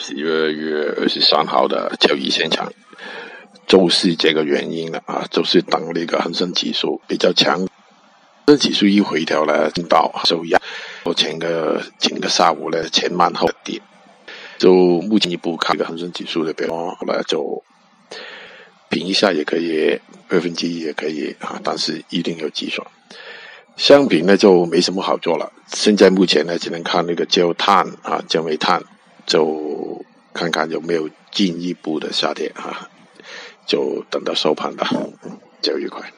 十一月二十三号的交易现场，就是这个原因了啊，就是等那个恒生指数比较强，恒生指数一回调呢，到收压，我前个前个下午呢前慢后跌，就目前一步看这个恒生指数的表后来就平一下也可以，二分之一也可以啊，但是一定有计算。商品呢就没什么好做了，现在目前呢只能看那个焦炭啊，焦煤炭，就看看有没有进一步的下跌啊，就等到收盘吧，交易愉快。